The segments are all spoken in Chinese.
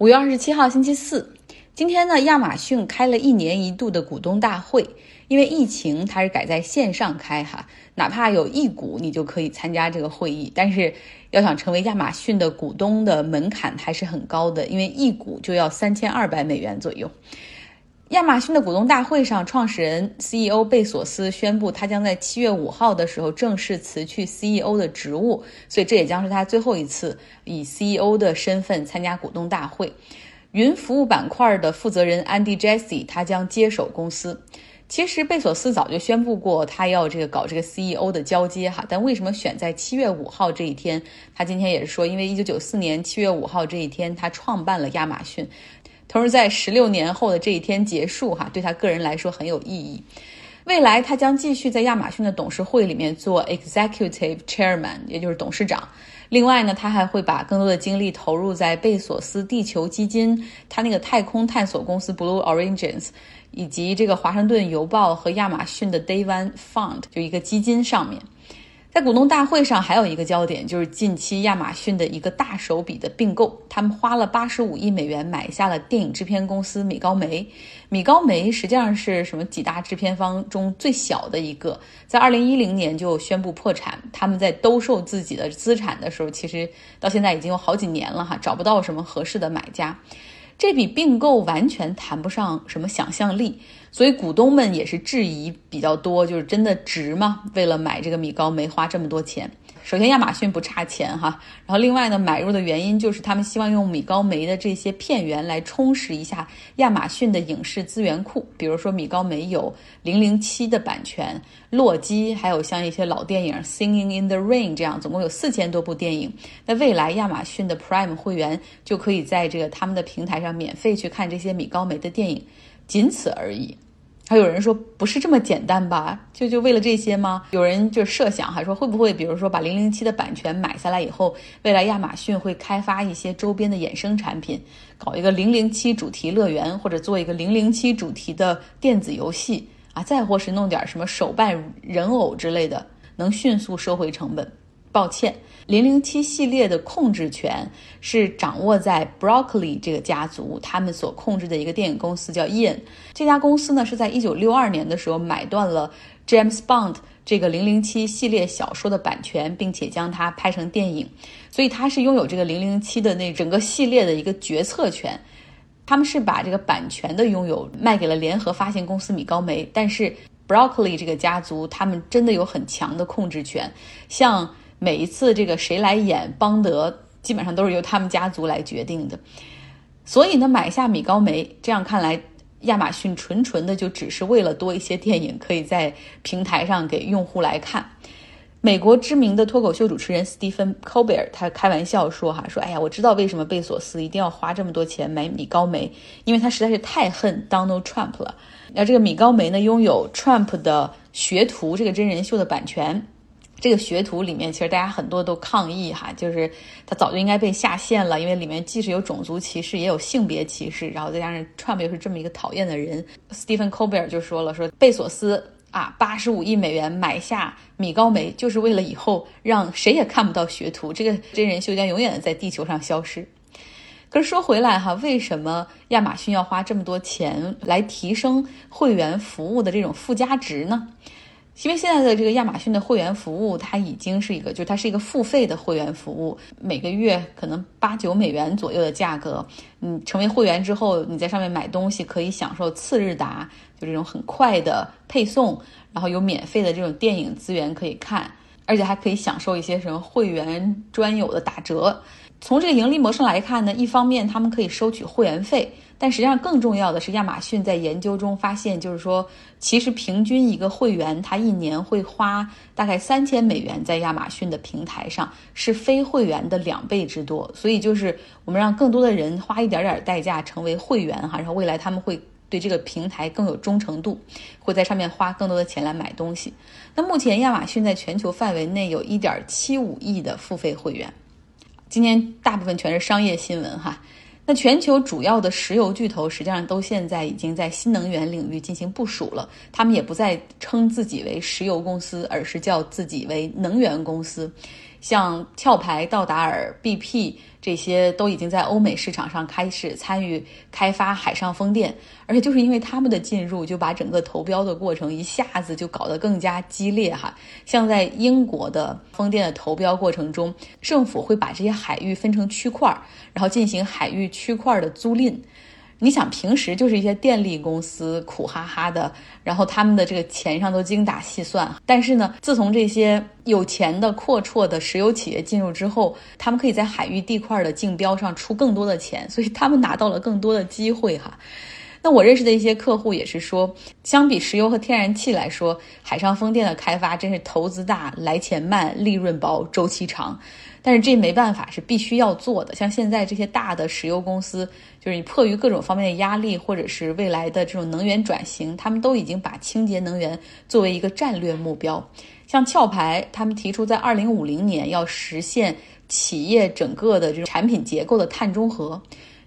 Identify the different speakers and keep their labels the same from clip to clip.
Speaker 1: 五月二十七号，星期四，今天呢，亚马逊开了一年一度的股东大会。因为疫情，它是改在线上开哈，哪怕有一股，你就可以参加这个会议。但是，要想成为亚马逊的股东的门槛还是很高的，因为一股就要三千二百美元左右。亚马逊的股东大会上，创始人 CEO 贝索斯宣布，他将在七月五号的时候正式辞去 CEO 的职务，所以这也将是他最后一次以 CEO 的身份参加股东大会。云服务板块的负责人 Andy Jassy 他将接手公司。其实贝索斯早就宣布过，他要这个搞这个 CEO 的交接哈，但为什么选在七月五号这一天？他今天也是说，因为一九九四年七月五号这一天，他创办了亚马逊。同时，在十六年后的这一天结束，哈，对他个人来说很有意义。未来，他将继续在亚马逊的董事会里面做 Executive Chairman，也就是董事长。另外呢，他还会把更多的精力投入在贝索斯地球基金，他那个太空探索公司 Blue Origins，以及这个华盛顿邮报和亚马逊的 Day One Fund，就一个基金上面。在股东大会上，还有一个焦点就是近期亚马逊的一个大手笔的并购。他们花了八十五亿美元买下了电影制片公司米高梅。米高梅实际上是什么几大制片方中最小的一个，在二零一零年就宣布破产。他们在兜售自己的资产的时候，其实到现在已经有好几年了哈，找不到什么合适的买家。这笔并购完全谈不上什么想象力，所以股东们也是质疑比较多，就是真的值吗？为了买这个米高梅花这么多钱。首先，亚马逊不差钱哈，然后另外呢，买入的原因就是他们希望用米高梅的这些片源来充实一下亚马逊的影视资源库。比如说，米高梅有《零零七》的版权，《洛基》，还有像一些老电影《Singing in the Rain》这样，总共有四千多部电影。那未来亚马逊的 Prime 会员就可以在这个他们的平台上免费去看这些米高梅的电影，仅此而已。还有人说不是这么简单吧？就就为了这些吗？有人就设想，还说会不会，比如说把零零七的版权买下来以后，未来亚马逊会开发一些周边的衍生产品，搞一个零零七主题乐园，或者做一个零零七主题的电子游戏啊，再或是弄点什么手办人偶之类的，能迅速收回成本。抱歉，零零七系列的控制权是掌握在 Broccoli 这个家族，他们所控制的一个电影公司叫 Ian。这家公司呢是在一九六二年的时候买断了 James Bond 这个零零七系列小说的版权，并且将它拍成电影，所以它是拥有这个零零七的那整个系列的一个决策权。他们是把这个版权的拥有卖给了联合发行公司米高梅，但是 Broccoli 这个家族他们真的有很强的控制权，像。每一次这个谁来演邦德，基本上都是由他们家族来决定的。所以呢，买下米高梅，这样看来，亚马逊纯纯的就只是为了多一些电影可以在平台上给用户来看。美国知名的脱口秀主持人斯蒂芬·科贝尔他开玩笑说：“哈，说哎呀，我知道为什么贝索斯一定要花这么多钱买米高梅，因为他实在是太恨 Donald Trump 了。那这个米高梅呢，拥有 Trump 的学徒这个真人秀的版权。”这个学徒里面，其实大家很多都抗议哈，就是他早就应该被下线了，因为里面既是有种族歧视，也有性别歧视，然后再加上 Trump 又是这么一个讨厌的人，Stephen Colbert 就说了，说贝索斯啊，八十五亿美元买下米高梅，就是为了以后让谁也看不到学徒，这个真人秀将永远在地球上消失。可是说回来哈，为什么亚马逊要花这么多钱来提升会员服务的这种附加值呢？因为现在的这个亚马逊的会员服务，它已经是一个，就是它是一个付费的会员服务，每个月可能八九美元左右的价格。你成为会员之后，你在上面买东西可以享受次日达，就这种很快的配送，然后有免费的这种电影资源可以看，而且还可以享受一些什么会员专有的打折。从这个盈利模式来看呢，一方面他们可以收取会员费。但实际上，更重要的是，亚马逊在研究中发现，就是说，其实平均一个会员他一年会花大概三千美元在亚马逊的平台上，是非会员的两倍之多。所以，就是我们让更多的人花一点点代价成为会员哈，然后未来他们会对这个平台更有忠诚度，会在上面花更多的钱来买东西。那目前，亚马逊在全球范围内有一点七五亿的付费会员。今天大部分全是商业新闻哈。那全球主要的石油巨头实际上都现在已经在新能源领域进行部署了，他们也不再称自己为石油公司，而是叫自己为能源公司。像壳牌、道达尔、BP 这些都已经在欧美市场上开始参与开发海上风电，而且就是因为他们的进入，就把整个投标的过程一下子就搞得更加激烈哈。像在英国的风电的投标过程中，政府会把这些海域分成区块，然后进行海域区块的租赁。你想平时就是一些电力公司苦哈哈的，然后他们的这个钱上都精打细算。但是呢，自从这些有钱的阔绰的石油企业进入之后，他们可以在海域地块的竞标上出更多的钱，所以他们拿到了更多的机会哈。那我认识的一些客户也是说，相比石油和天然气来说，海上风电的开发真是投资大、来钱慢、利润薄、周期长。但是这没办法，是必须要做的。像现在这些大的石油公司，就是你迫于各种方面的压力，或者是未来的这种能源转型，他们都已经把清洁能源作为一个战略目标。像壳牌，他们提出在二零五零年要实现企业整个的这种产品结构的碳中和。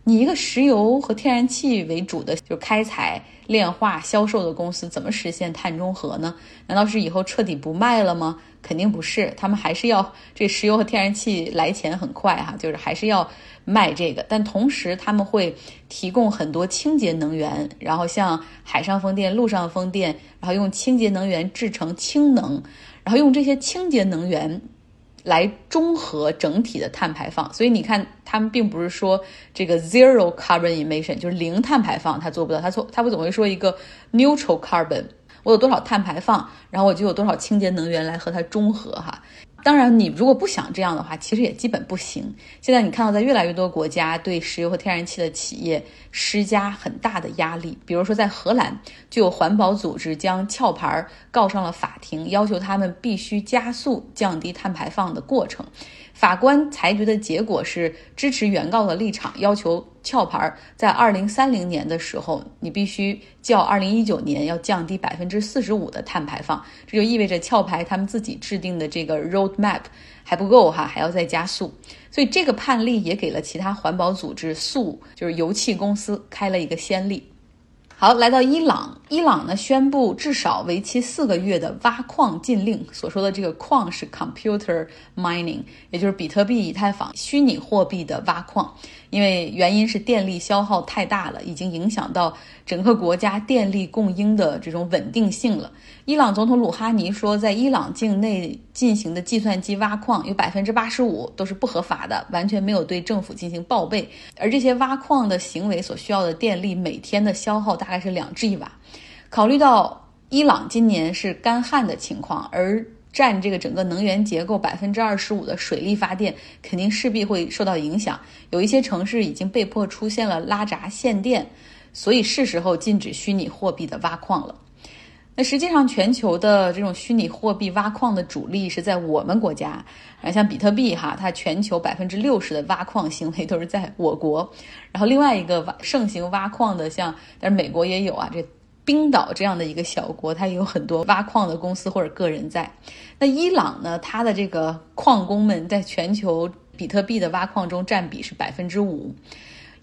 Speaker 1: 你一个石油和天然气为主的，就开采、炼化、销售的公司，怎么实现碳中和呢？难道是以后彻底不卖了吗？肯定不是，他们还是要这石油和天然气来钱很快哈，就是还是要卖这个。但同时他们会提供很多清洁能源，然后像海上风电、陆上风电，然后用清洁能源制成氢能，然后用这些清洁能源。来中和整体的碳排放，所以你看，他们并不是说这个 zero carbon emission 就是零碳排放，他做不到，他做他不总会说一个 neutral carbon，我有多少碳排放，然后我就有多少清洁能源来和它中和哈。当然，你如果不想这样的话，其实也基本不行。现在你看到，在越来越多国家对石油和天然气的企业施加很大的压力，比如说在荷兰，就有环保组织将壳牌告上了法庭，要求他们必须加速降低碳排放的过程。法官裁决的结果是支持原告的立场，要求壳牌在二零三零年的时候，你必须较二零一九年要降低百分之四十五的碳排放。这就意味着壳牌他们自己制定的这个 roadmap 还不够哈，还要再加速。所以这个判例也给了其他环保组织诉就是油气公司开了一个先例。好，来到伊朗，伊朗呢宣布至少为期四个月的挖矿禁令。所说的这个矿是 computer mining，也就是比特币、以太坊、虚拟货币的挖矿。因为原因是电力消耗太大了，已经影响到整个国家电力供应的这种稳定性了。伊朗总统鲁哈尼说，在伊朗境内进行的计算机挖矿有百分之八十五都是不合法的，完全没有对政府进行报备。而这些挖矿的行为所需要的电力，每天的消耗大概是两 G 瓦。考虑到伊朗今年是干旱的情况，而占这个整个能源结构百分之二十五的水力发电，肯定势必会受到影响。有一些城市已经被迫出现了拉闸限电，所以是时候禁止虚拟货币的挖矿了。那实际上，全球的这种虚拟货币挖矿的主力是在我们国家，啊，像比特币哈，它全球百分之六十的挖矿行为都是在我国。然后另外一个盛行挖矿的，像但是美国也有啊，这。冰岛这样的一个小国，它也有很多挖矿的公司或者个人在。那伊朗呢？它的这个矿工们在全球比特币的挖矿中占比是百分之五。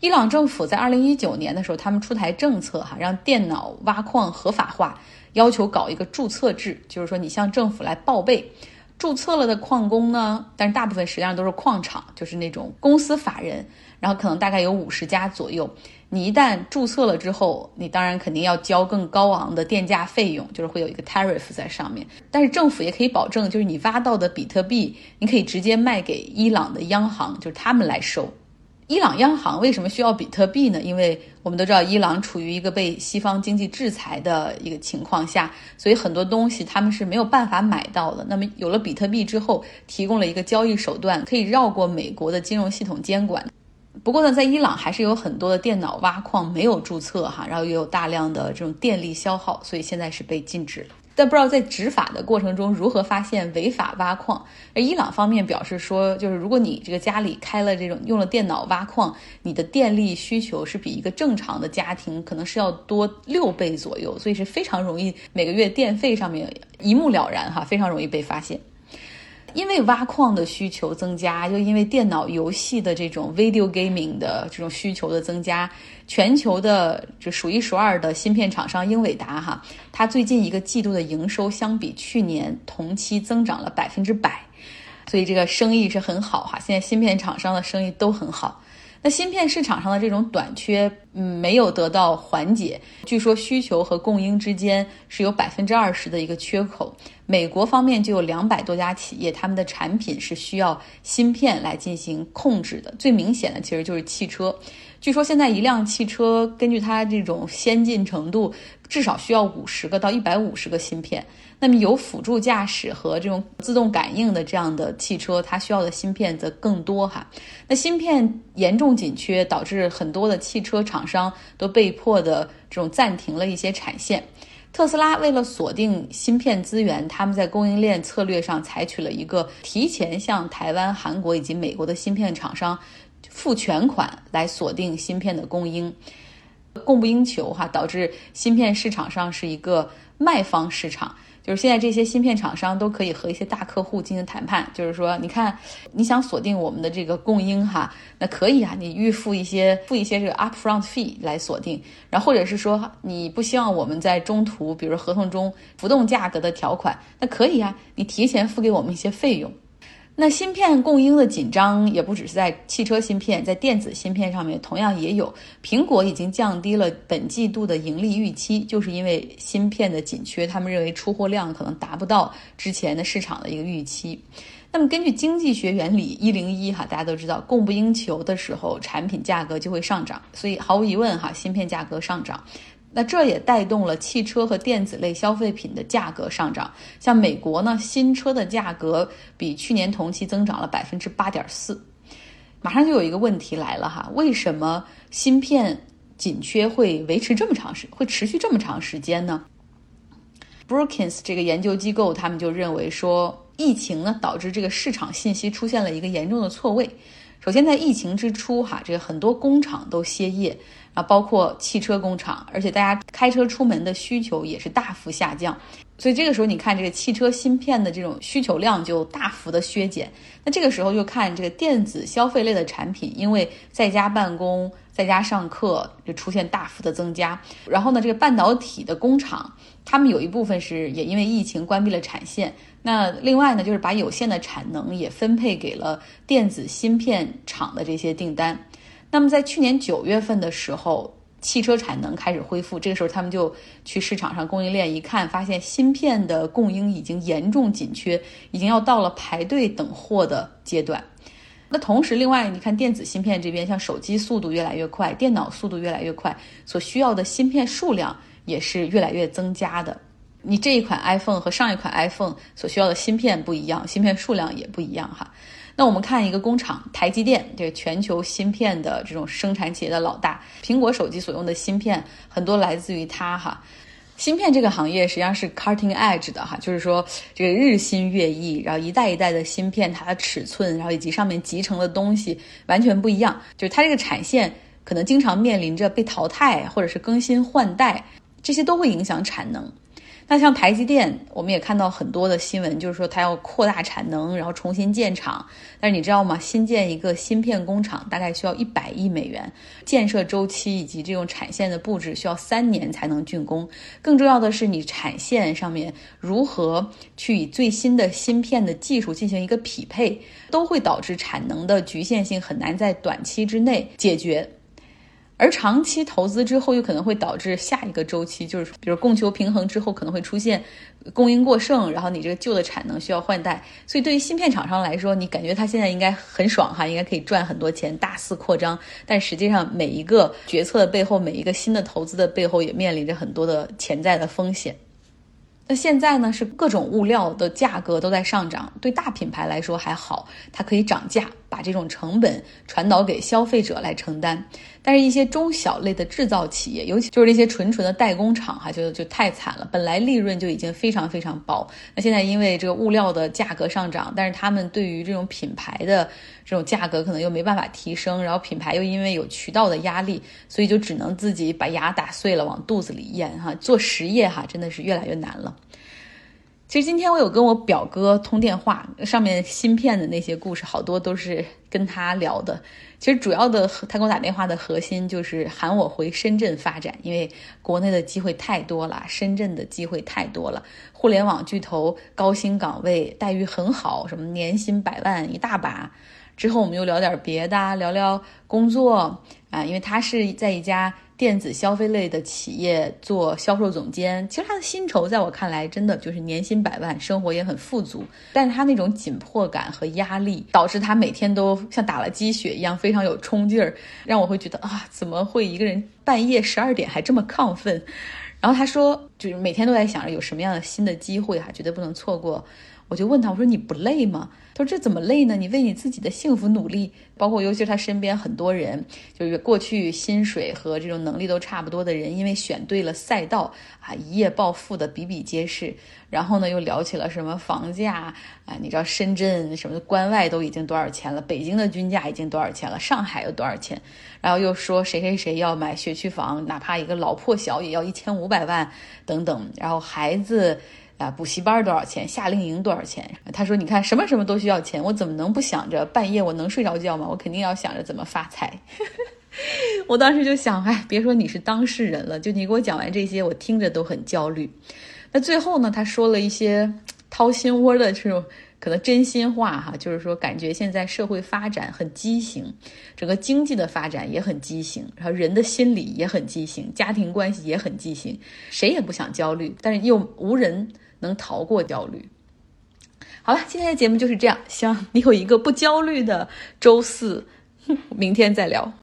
Speaker 1: 伊朗政府在二零一九年的时候，他们出台政策哈，让电脑挖矿合法化，要求搞一个注册制，就是说你向政府来报备。注册了的矿工呢，但是大部分实际上都是矿场，就是那种公司法人，然后可能大概有五十家左右。你一旦注册了之后，你当然肯定要交更高昂的电价费用，就是会有一个 tariff 在上面。但是政府也可以保证，就是你挖到的比特币，你可以直接卖给伊朗的央行，就是他们来收。伊朗央行为什么需要比特币呢？因为我们都知道，伊朗处于一个被西方经济制裁的一个情况下，所以很多东西他们是没有办法买到的。那么有了比特币之后，提供了一个交易手段，可以绕过美国的金融系统监管。不过呢，在伊朗还是有很多的电脑挖矿没有注册哈，然后也有大量的这种电力消耗，所以现在是被禁止了。但不知道在执法的过程中如何发现违法挖矿。而伊朗方面表示说，就是如果你这个家里开了这种用了电脑挖矿，你的电力需求是比一个正常的家庭可能是要多六倍左右，所以是非常容易每个月电费上面一目了然哈，非常容易被发现。因为挖矿的需求增加，又因为电脑游戏的这种 video gaming 的这种需求的增加，全球的这数一数二的芯片厂商英伟达哈，它最近一个季度的营收相比去年同期增长了百分之百。所以这个生意是很好哈。现在芯片厂商的生意都很好。那芯片市场上的这种短缺，嗯，没有得到缓解。据说需求和供应之间是有百分之二十的一个缺口。美国方面就有两百多家企业，他们的产品是需要芯片来进行控制的。最明显的其实就是汽车。据说现在一辆汽车根据它这种先进程度，至少需要五十个到一百五十个芯片。那么有辅助驾驶和这种自动感应的这样的汽车，它需要的芯片则更多哈。那芯片严重紧缺，导致很多的汽车厂商都被迫的这种暂停了一些产线。特斯拉为了锁定芯片资源，他们在供应链策略上采取了一个提前向台湾、韩国以及美国的芯片厂商付全款来锁定芯片的供应，供不应求哈，导致芯片市场上是一个卖方市场。就是现在，这些芯片厂商都可以和一些大客户进行谈判。就是说，你看，你想锁定我们的这个供应哈，那可以啊，你预付一些付一些这个 upfront fee 来锁定。然后或者是说，你不希望我们在中途，比如合同中浮动价格的条款，那可以啊，你提前付给我们一些费用。那芯片供应的紧张也不只是在汽车芯片，在电子芯片上面同样也有。苹果已经降低了本季度的盈利预期，就是因为芯片的紧缺，他们认为出货量可能达不到之前的市场的一个预期。那么根据经济学原理一零一哈，大家都知道，供不应求的时候，产品价格就会上涨。所以毫无疑问哈，芯片价格上涨。那这也带动了汽车和电子类消费品的价格上涨。像美国呢，新车的价格比去年同期增长了百分之八点四。马上就有一个问题来了哈，为什么芯片紧缺会维持这么长时，会持续这么长时间呢？Brookings 这个研究机构他们就认为说，疫情呢导致这个市场信息出现了一个严重的错位。首先在疫情之初哈，这个很多工厂都歇业。啊，包括汽车工厂，而且大家开车出门的需求也是大幅下降，所以这个时候你看这个汽车芯片的这种需求量就大幅的削减。那这个时候就看这个电子消费类的产品，因为在家办公、在家上课就出现大幅的增加。然后呢，这个半导体的工厂，他们有一部分是也因为疫情关闭了产线。那另外呢，就是把有限的产能也分配给了电子芯片厂的这些订单。那么在去年九月份的时候，汽车产能开始恢复，这个时候他们就去市场上供应链一看，发现芯片的供应已经严重紧缺，已经要到了排队等货的阶段。那同时，另外你看电子芯片这边，像手机速度越来越快，电脑速度越来越快，所需要的芯片数量也是越来越增加的。你这一款 iPhone 和上一款 iPhone 所需要的芯片不一样，芯片数量也不一样哈。那我们看一个工厂，台积电，这个全球芯片的这种生产企业的老大，苹果手机所用的芯片很多来自于它哈。芯片这个行业实际上是 cutting edge 的哈，就是说这个日新月异，然后一代一代的芯片，它的尺寸，然后以及上面集成的东西完全不一样，就是它这个产线可能经常面临着被淘汰或者是更新换代，这些都会影响产能。那像台积电，我们也看到很多的新闻，就是说它要扩大产能，然后重新建厂。但是你知道吗？新建一个芯片工厂大概需要一百亿美元，建设周期以及这种产线的布置需要三年才能竣工。更重要的是，你产线上面如何去以最新的芯片的技术进行一个匹配，都会导致产能的局限性很难在短期之内解决。而长期投资之后，又可能会导致下一个周期，就是比如供求平衡之后，可能会出现供应过剩，然后你这个旧的产能需要换代。所以对于芯片厂商来说，你感觉他现在应该很爽哈，应该可以赚很多钱，大肆扩张。但实际上，每一个决策的背后，每一个新的投资的背后，也面临着很多的潜在的风险。那现在呢，是各种物料的价格都在上涨，对大品牌来说还好，它可以涨价，把这种成本传导给消费者来承担。但是，一些中小类的制造企业，尤其就是那些纯纯的代工厂，哈，就就太惨了。本来利润就已经非常非常薄，那现在因为这个物料的价格上涨，但是他们对于这种品牌的这种价格可能又没办法提升，然后品牌又因为有渠道的压力，所以就只能自己把牙打碎了往肚子里咽，哈，做实业哈，真的是越来越难了。其实今天我有跟我表哥通电话，上面芯片的那些故事好多都是跟他聊的。其实主要的他给我打电话的核心就是喊我回深圳发展，因为国内的机会太多了，深圳的机会太多了。互联网巨头高薪岗位待遇很好，什么年薪百万一大把。之后我们又聊点别的，聊聊工作啊，因为他是在一家。电子消费类的企业做销售总监，其实他的薪酬在我看来真的就是年薪百万，生活也很富足。但是他那种紧迫感和压力，导致他每天都像打了鸡血一样，非常有冲劲儿，让我会觉得啊，怎么会一个人半夜十二点还这么亢奋？然后他说，就是每天都在想着有什么样的新的机会哈，绝对不能错过。我就问他，我说你不累吗？他说这怎么累呢？你为你自己的幸福努力，包括尤其是他身边很多人，就是过去薪水和这种能力都差不多的人，因为选对了赛道啊，一夜暴富的比比皆是。然后呢，又聊起了什么房价啊？你知道深圳什么关外都已经多少钱了？北京的均价已经多少钱了？上海有多少钱？然后又说谁谁谁要买学区房，哪怕一个老破小也要一千五百万等等。然后孩子。啊，补习班多少钱？夏令营多少钱？他说：“你看，什么什么都需要钱，我怎么能不想着半夜我能睡着觉吗？我肯定要想着怎么发财。”我当时就想，哎，别说你是当事人了，就你给我讲完这些，我听着都很焦虑。那最后呢，他说了一些掏心窝的这种可能真心话哈，就是说感觉现在社会发展很畸形，整个经济的发展也很畸形，然后人的心理也很畸形，家庭关系也很畸形，谁也不想焦虑，但是又无人。能逃过焦虑。好了，今天的节目就是这样，希望你有一个不焦虑的周四。明天再聊。